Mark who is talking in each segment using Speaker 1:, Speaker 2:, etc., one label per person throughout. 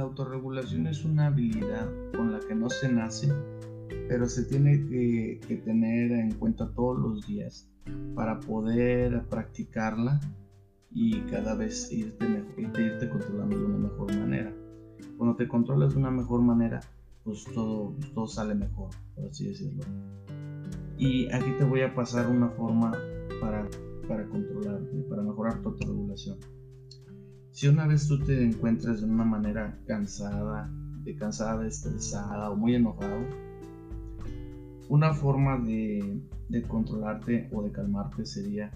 Speaker 1: autorregulación es una habilidad con la que no se nace, pero se tiene que, que tener en cuenta todos los días para poder practicarla y cada vez irte, irte, irte controlando de una mejor manera. Cuando te controlas de una mejor manera, pues todo, todo sale mejor, por así decirlo. Y aquí te voy a pasar una forma para, para controlarte, para mejorar tu autorregulación. Si una vez tú te encuentras de una manera cansada, de cansada, estresada o muy enojado, una forma de, controlarte o de calmarte sería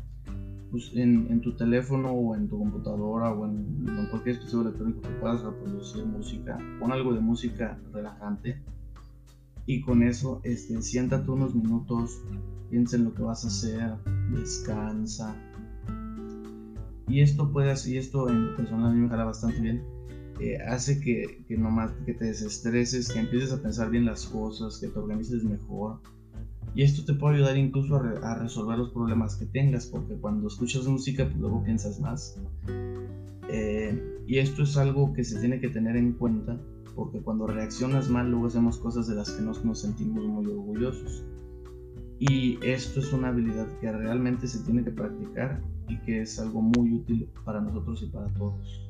Speaker 1: pues, en, en, tu teléfono o en tu computadora o en, en, cualquier dispositivo electrónico que puedas reproducir música, pon algo de música relajante y con eso este, siéntate unos minutos, piensa en lo que vas a hacer, descansa. Y esto puede hacer, y esto en personal a mí me jala bastante bien, eh, hace que, que nomás que te desestreses, que empieces a pensar bien las cosas, que te organices mejor. Y esto te puede ayudar incluso a, resolver los problemas que tengas, porque cuando escuchas música, pues luego piensas más. Eh, y esto es algo que se tiene que tener en cuenta porque cuando reaccionas mal luego hacemos cosas de las que nos, nos sentimos muy orgullosos. Y esto es una habilidad que realmente se tiene que practicar y que es algo muy útil para nosotros y para todos.